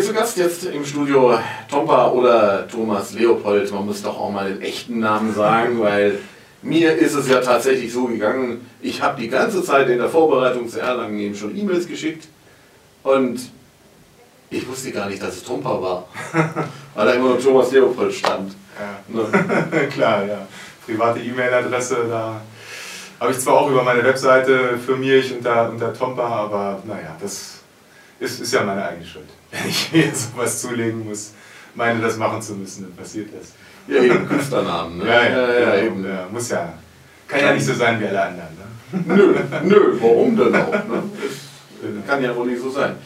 Mir zu Gast jetzt im Studio Tompa oder Thomas Leopold. Man muss doch auch mal den echten Namen sagen, weil mir ist es ja tatsächlich so gegangen, ich habe die ganze Zeit in der Vorbereitung zu Erlangen eben schon E-Mails geschickt und ich wusste gar nicht, dass es Tompa war, weil da immer nur Thomas Leopold stand. Ja. Ne? Klar, ja. Private E-Mail-Adresse, da habe ich zwar auch über meine Webseite firmiere ich unter, unter Tompa, aber naja, das ist, ist ja meine eigene Schuld. Wenn ich mir sowas zulegen muss, meine das machen zu müssen, dann passiert das. Ja, eben Künstlernamen, ne? Ja, ja, ja, ja eben. Ja, muss ja. Kann ja nicht so sein wie alle anderen. Ne? Nö, nö, warum denn auch? Ne? Kann ja wohl nicht so sein.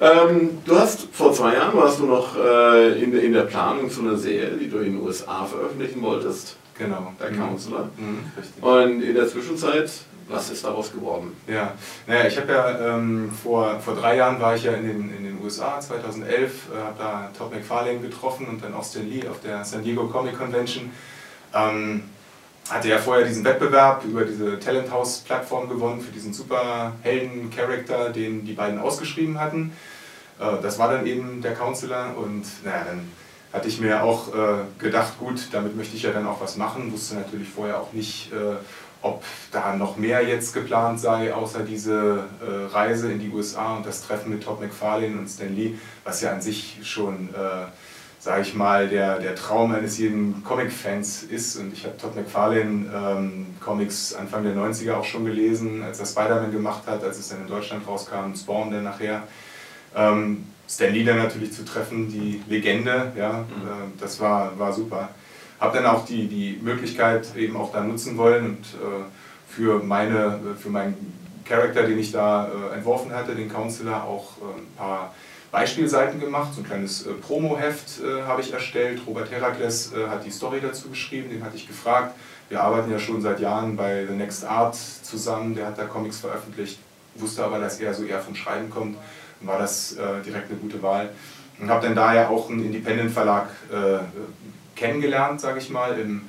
Ähm, du hast vor zwei Jahren warst du noch äh, in, in der Planung zu einer Serie, die du in den USA veröffentlichen wolltest. Genau. Der Counselor. Mhm, Und in der Zwischenzeit, was ist daraus geworden? Ja, naja, ich habe ja ähm, vor, vor drei Jahren war ich ja in den, in den USA, 2011, äh, habe da Todd McFarlane getroffen und dann Austin Lee auf der San Diego Comic Convention. Ähm, hatte ja vorher diesen Wettbewerb über diese Talent House Plattform gewonnen für diesen Superhelden-Charakter, den die beiden ausgeschrieben hatten. Äh, das war dann eben der Counselor und naja, dann hatte ich mir auch äh, gedacht, gut, damit möchte ich ja dann auch was machen. Wusste natürlich vorher auch nicht, äh, ob da noch mehr jetzt geplant sei, außer diese äh, Reise in die USA und das Treffen mit Todd McFarlane und Stan Lee, was ja an sich schon, äh, sage ich mal, der, der Traum eines jeden Comic-Fans ist. Und ich habe Todd McFarlane ähm, Comics Anfang der 90er auch schon gelesen, als er Spider-Man gemacht hat, als es dann in Deutschland rauskam, Spawn dann nachher. Ähm, Stan Lee dann natürlich zu treffen, die Legende, ja, mhm. äh, das war, war super. Habe dann auch die, die Möglichkeit eben auch da nutzen wollen und äh, für, meine, für meinen Charakter, den ich da äh, entworfen hatte, den Counselor, auch äh, ein paar Beispielseiten gemacht. So ein kleines äh, Promo-Heft äh, habe ich erstellt. Robert Herakles hat die Story dazu geschrieben, den hatte ich gefragt. Wir arbeiten ja schon seit Jahren bei The Next Art zusammen, der hat da Comics veröffentlicht, wusste aber, dass er so eher vom Schreiben kommt war das äh, direkt eine gute Wahl. Und habe dann daher auch einen Independent-Verlag äh, kennengelernt, sage ich mal, im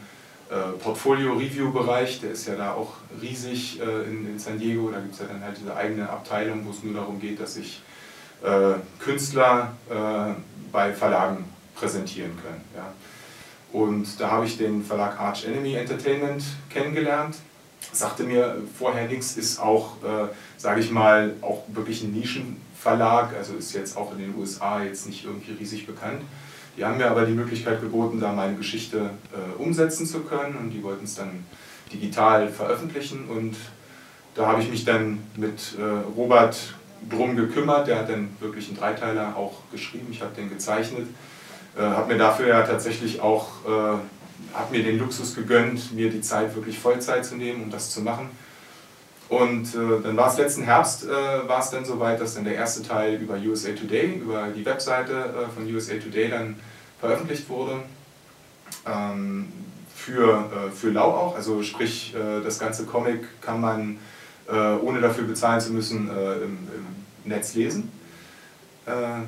äh, Portfolio-Review-Bereich. Der ist ja da auch riesig äh, in, in, San Diego. Da gibt es ja dann halt diese eigene Abteilung, wo es nur darum geht, dass sich äh, Künstler äh, bei Verlagen präsentieren können. Ja. Und da habe ich den Verlag Arch Enemy Entertainment kennengelernt sagte mir vorher nichts, ist auch, äh, sage ich mal, auch wirklich ein Nischen, Verlag, also ist jetzt auch in den USA jetzt nicht irgendwie riesig bekannt. Die haben mir aber die Möglichkeit geboten, da meine Geschichte äh, umsetzen zu können und die wollten es dann digital veröffentlichen und da habe ich mich dann mit äh, Robert drum gekümmert, der hat dann wirklich einen Dreiteiler auch geschrieben, ich habe den gezeichnet, äh, habe mir dafür ja tatsächlich auch, äh, habe mir den Luxus gegönnt, mir die Zeit wirklich Vollzeit zu nehmen, um das zu machen und äh, dann war es letzten Herbst, äh, war es dann soweit, dass dann der erste Teil über USA Today, über die Webseite äh, von USA Today dann veröffentlicht wurde. Ähm, für, äh, für Lau auch, also sprich, äh, das ganze Comic kann man, äh, ohne dafür bezahlen zu müssen, im, im, Netz lesen.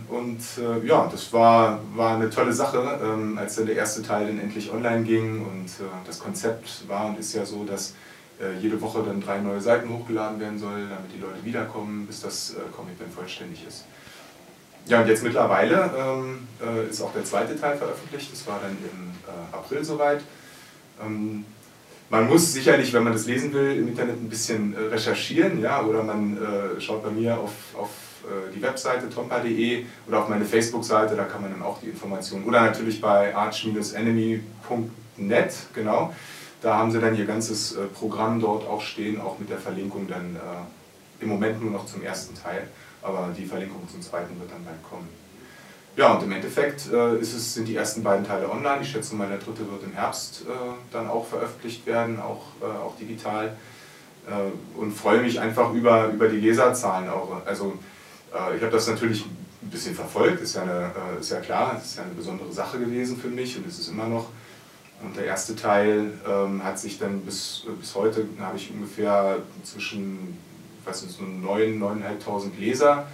und ja, das war, war eine tolle Sache, ähm, als dann der erste Teil dann endlich online ging und das Konzept war und ist ja so, dass jede Woche dann drei neue Seiten hochgeladen werden soll, damit die Leute wiederkommen, bis das äh, Comic dann vollständig ist. Ja, und jetzt mittlerweile ähm, äh, ist auch der zweite Teil veröffentlicht, das war dann im äh, April soweit. Ähm, man muss sicherlich, wenn man das lesen will, im Internet ein bisschen äh, recherchieren, ja, oder man äh, schaut bei mir auf, auf die Webseite tompa.de oder auf meine Facebook-Seite, da kann man dann auch die Informationen, oder natürlich bei arch-enemy.net, genau. Da haben sie dann ihr ganzes äh, Programm dort auch stehen, auch mit der Verlinkung dann äh, im Moment nur noch zum ersten Teil, aber die Verlinkung zum zweiten wird dann bald kommen. Ja, und im Endeffekt äh, es, sind die ersten beiden Teile online. Ich schätze mal, der dritte wird im Herbst äh, dann auch veröffentlicht werden, auch, äh, auch digital. Äh, und freue mich einfach über, über die Leserzahlen auch. Also ich habe das natürlich ein bisschen verfolgt, ist ja, eine, ist ja klar, es ist ja eine besondere Sache gewesen für mich und es ist immer noch. Und der erste Teil ähm, hat sich dann bis, bis heute, habe ich ungefähr zwischen, was sind so 9.000, 9.500 Leser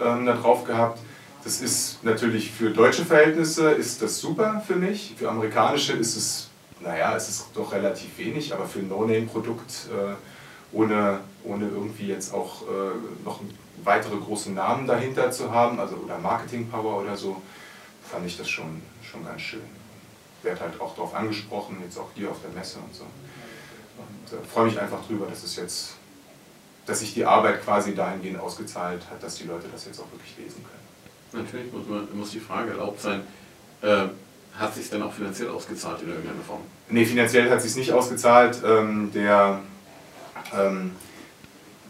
ähm, da drauf gehabt. Das ist natürlich für deutsche Verhältnisse ist das super für mich. Für amerikanische ist es, naja, es ist doch relativ wenig, aber für ein No-Name-Produkt äh, ohne, ohne irgendwie jetzt auch äh, noch weitere große Namen dahinter zu haben, also oder Marketing Power oder so, fand ich das schon, schon ganz schön. Werd halt auch darauf angesprochen, jetzt auch hier auf der Messe und so. Und äh, freue mich einfach drüber, dass es jetzt, dass sich die Arbeit quasi dahingehend ausgezahlt hat, dass die Leute das jetzt auch wirklich lesen können. Natürlich muss, man, muss die Frage erlaubt sein, äh, hat sich denn auch finanziell ausgezahlt in irgendeiner Form? Nee, finanziell hat es sich nicht ausgezahlt. Ähm, der, ähm,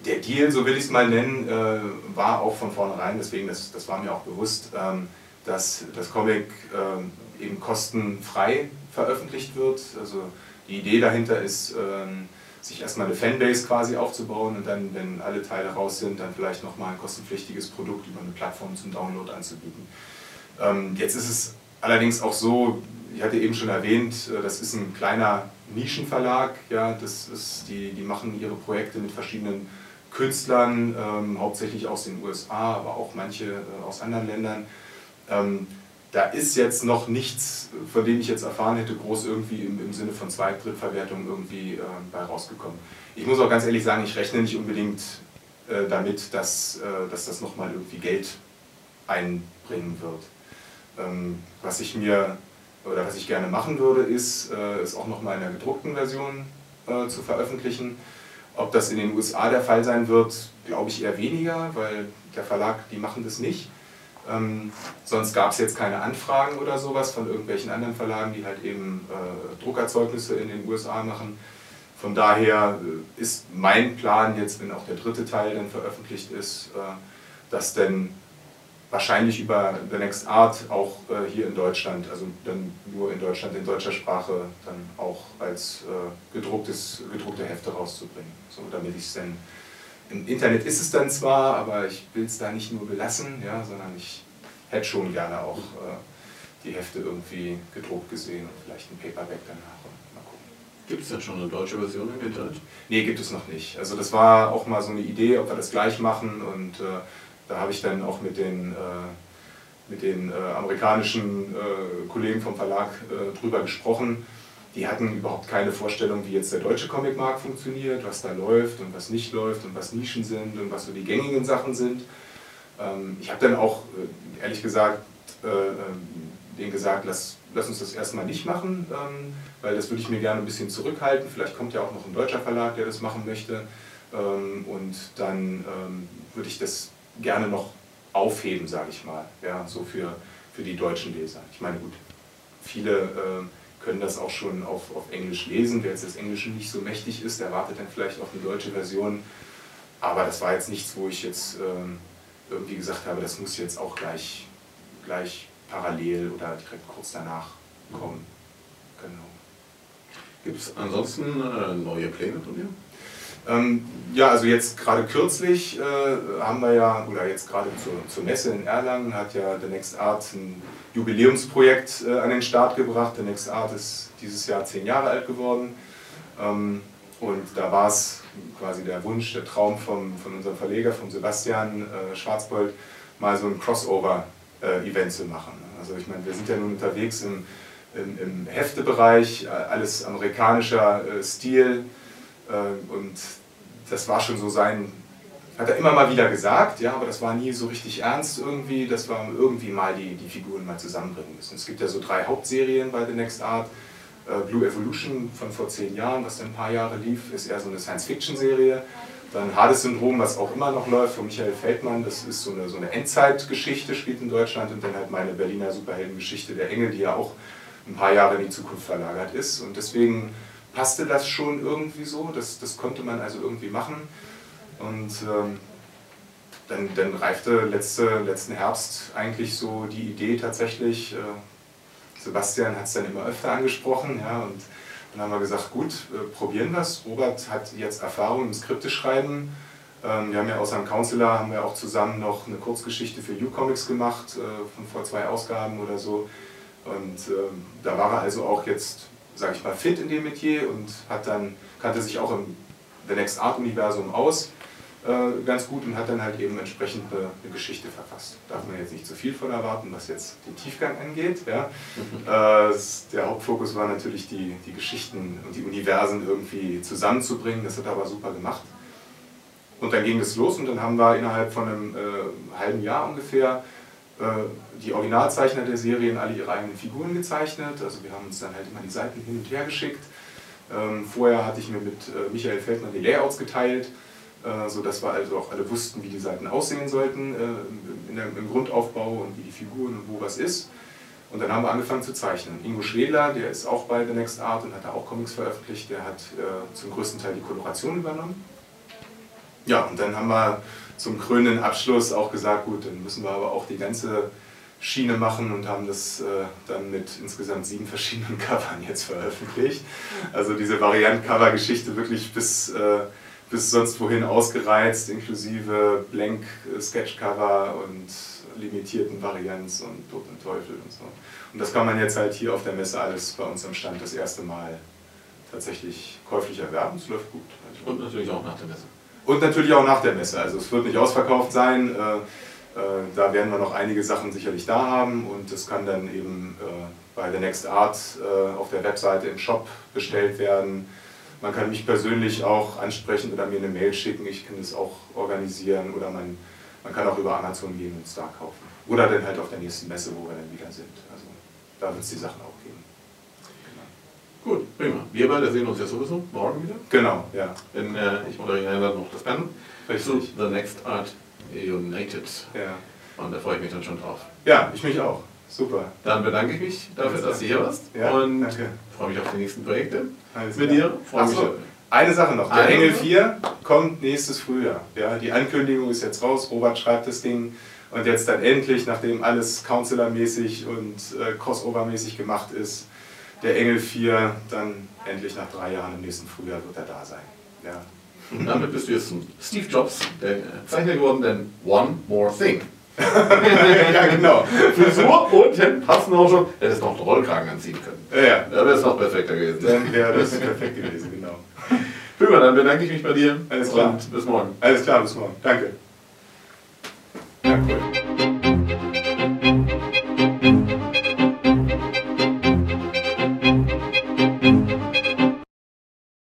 der Deal, so will ich es mal nennen, äh, war auch von vornherein, deswegen, das, das war mir auch bewusst, ähm, dass das Comic äh, eben kostenfrei veröffentlicht wird. Also die Idee dahinter ist, ähm, sich erstmal eine Fanbase quasi aufzubauen und dann, wenn alle Teile raus sind, dann vielleicht nochmal ein kostenpflichtiges Produkt über eine Plattform zum Download anzubieten. Ähm, jetzt ist es allerdings auch so, ich hatte eben schon erwähnt, äh, das ist ein kleiner Nischenverlag, ja, das ist, die, die machen ihre Projekte mit verschiedenen Künstlern, ähm, hauptsächlich aus den USA, aber auch manche äh, aus anderen Ländern. Ähm, da ist jetzt noch nichts, von dem ich jetzt erfahren hätte, groß irgendwie im, im Sinne von Zweit-, Drittverwertung irgendwie äh, bei rausgekommen. Ich muss auch ganz ehrlich sagen, ich rechne nicht unbedingt äh, damit, dass, äh, dass das nochmal irgendwie Geld einbringen wird. Ähm, was ich mir oder was ich gerne machen würde, ist, äh, es auch nochmal in der gedruckten Version äh, zu veröffentlichen. Ob das in den USA der Fall sein wird, glaube ich eher weniger, weil der Verlag, die machen das nicht. Ähm, sonst gab es jetzt keine Anfragen oder sowas von irgendwelchen anderen Verlagen, die halt eben äh, Druckerzeugnisse in den USA machen. Von daher äh, ist mein Plan jetzt, wenn auch der dritte Teil dann veröffentlicht ist, äh, dass dann wahrscheinlich über The Next Art auch äh, hier in Deutschland, also dann nur in Deutschland in deutscher Sprache, dann auch als äh, gedrucktes, gedruckte Hefte rauszubringen. So, damit ich es dann, im Internet ist es dann zwar, aber ich will es da nicht nur belassen, ja, sondern ich hätte schon gerne auch äh, die Hefte irgendwie gedruckt gesehen und vielleicht ein Paperback danach. Mal gucken. Gibt es denn schon eine deutsche Version im Internet? Nee, gibt es noch nicht. Also das war auch mal so eine Idee, ob wir das gleich machen und äh, da habe ich dann auch mit den, äh, mit den äh, amerikanischen äh, Kollegen vom Verlag drüber gesprochen. Die hatten überhaupt keine Vorstellung, wie jetzt der deutsche Comicmarkt funktioniert, was da läuft und was nicht läuft und was Nischen sind und was so die gängigen Sachen sind. Ähm, ich habe dann auch, ehrlich gesagt, ähm, denen gesagt, lass, lass uns das erstmal nicht machen, ähm, weil das würde ich mir gerne ein bisschen zurückhalten. Vielleicht kommt ja auch noch ein deutscher Verlag, der das machen möchte. Und dann würde ich das gerne noch aufheben, sage ich mal, ja, so für, für die deutschen Leser. Ich meine, gut, viele äh, können das auch schon auf, auf Englisch lesen. Wer jetzt das Englische nicht so mächtig ist, der wartet dann vielleicht auf eine deutsche Version. Aber das war jetzt nichts, wo ich jetzt äh, irgendwie gesagt habe, das muss jetzt auch gleich, gleich parallel oder direkt kurz danach kommen. Genau. Gibt es ansonsten äh, neue Pläne von dir? Ähm, ja, also jetzt gerade kürzlich äh, haben wir ja, oder jetzt gerade zur, zur Messe in Erlangen hat ja The Next Art ein Jubiläumsprojekt äh, an den Start gebracht. The Next Art ist dieses Jahr zehn Jahre alt geworden. Ähm, und da war es quasi der Wunsch, der Traum vom, von unserem Verleger, von Sebastian äh, Schwarzbold, mal so ein Crossover-Event zu machen. Also ich meine, wir sind ja nun unterwegs im, im, im Heftebereich, äh, alles amerikanischer äh, Stil. Äh, und das war schon so sein, hat er immer mal wieder gesagt, ja, aber das war nie so richtig ernst irgendwie, dass wir irgendwie mal die, die Figuren mal zusammenbringen müssen. Es gibt ja so drei Hauptserien bei The Next Art. Äh, Blue Evolution von vor zehn Jahren, was dann ein paar Jahre lief, ist eher so eine Science-Fiction-Serie. Dann Hades-Syndrom, was auch immer noch läuft, von Michael Feldmann, das ist so eine, so eine Endzeitgeschichte, spielt in Deutschland. Und dann halt meine Berliner Superheldengeschichte der Engel, die ja auch ein paar Jahre in die Zukunft verlagert ist. Und deswegen passte das schon irgendwie so, das, das konnte man also irgendwie machen. Und ähm, dann, dann reifte letzte, letzten Herbst eigentlich so die Idee tatsächlich, äh, Sebastian hat es dann immer öfter angesprochen, ja, und dann haben wir gesagt, gut, äh, probieren wir es. Robert hat jetzt Erfahrung im Skripteschreiben. Ähm, wir haben ja außer dem Counselor haben wir auch zusammen noch eine Kurzgeschichte für U-Comics gemacht, äh, von vor zwei Ausgaben oder so. Und ähm, da war er also auch jetzt sage ich mal, fit in dem Metier und hat dann, kannte sich auch im The Next Art Universum aus äh, ganz gut und hat dann halt eben entsprechend eine, eine, Geschichte verfasst. Darf man jetzt nicht zu viel von erwarten, was jetzt den Tiefgang angeht. Ja. äh, der Hauptfokus war natürlich die, die Geschichten und die Universen irgendwie zusammenzubringen, das hat er aber super gemacht. Und dann ging es los und dann haben wir innerhalb von einem äh, halben Jahr ungefähr äh, die Originalzeichner der Serien alle ihre eigenen Figuren gezeichnet. Also wir haben uns dann halt immer die Seiten hin und her geschickt. Ähm, vorher hatte ich mir mit äh, Michael Feldmann die Layouts geteilt, äh, sodass wir also auch alle wussten, wie die Seiten aussehen sollten äh, im Grundaufbau und wie die Figuren und wo was ist. Und dann haben wir angefangen zu zeichnen. Ingo Schwedler, der ist auch bei The Next Art und hat da auch Comics veröffentlicht, der hat äh, zum größten Teil die Koloration übernommen. Ja, und dann haben wir zum krönenden Abschluss auch gesagt, gut, dann müssen wir aber auch die ganze Schiene machen und haben das äh, dann mit insgesamt sieben verschiedenen Covern jetzt veröffentlicht. Also diese Variant-Cover-Geschichte wirklich bis, äh, bis sonst wohin ausgereizt, inklusive Blank-Sketch-Cover und limitierten Varianz und Tod und Teufel und so. Und das kann man jetzt halt hier auf der Messe alles bei uns am Stand das erste Mal tatsächlich käuflich erwerben. Es läuft gut. Und natürlich auch nach der Messe. Und natürlich auch nach der Messe. Also es wird nicht ausverkauft sein. Äh, äh, da werden wir noch einige Sachen sicherlich da haben und es kann dann eben äh, bei The Next Art auf der Webseite im Shop bestellt werden. Man kann mich persönlich auch ansprechen oder mir eine Mail schicken. Ich kann das auch organisieren oder man, man kann auch über Amazon gehen und es da kaufen. Oder dann halt auf der nächsten Messe, wo wir dann wieder sind. Also da wird es die Sachen auch geben. Gut, prima. Wir beide sehen uns ja sowieso morgen wieder. Genau, ja. Denn äh, ich moderiere dann noch das Panel Richtig. zu The Next Art United. Ja. Und da freue ich mich dann schon drauf. ja, ich mich auch. Super. Dann bedanke ich mich dafür, dass du hier warst. Ja, und danke. freue mich auf die nächsten Projekte. Alles Mit klar. dir. Freue so, eine Sache noch. Der Eine Engel Sache? 4 kommt nächstes Frühjahr. Ja, die Ankündigung ist jetzt raus. Robert schreibt das Ding. Und jetzt dann endlich, nachdem alles Counselor-mäßig und äh, Crossover-mäßig gemacht ist, der Engel 4 dann endlich nach drei Jahren im nächsten Frühjahr wird er da sein. Ja. Und damit bist du jetzt Steve Jobs, der Zeichner geworden, denn One More Thing. ja, genau. Frisur und Hemd passen auch schon. Hättest noch einen Rollkragen anziehen können. Ja, ja. Da wäre es noch perfekter gewesen. Dann wäre das perfekt gewesen, genau. Prima, dann bedanke ich mich bei dir. Alles klar. Und bis morgen. Alles klar, bis morgen. Danke. Ja, cool.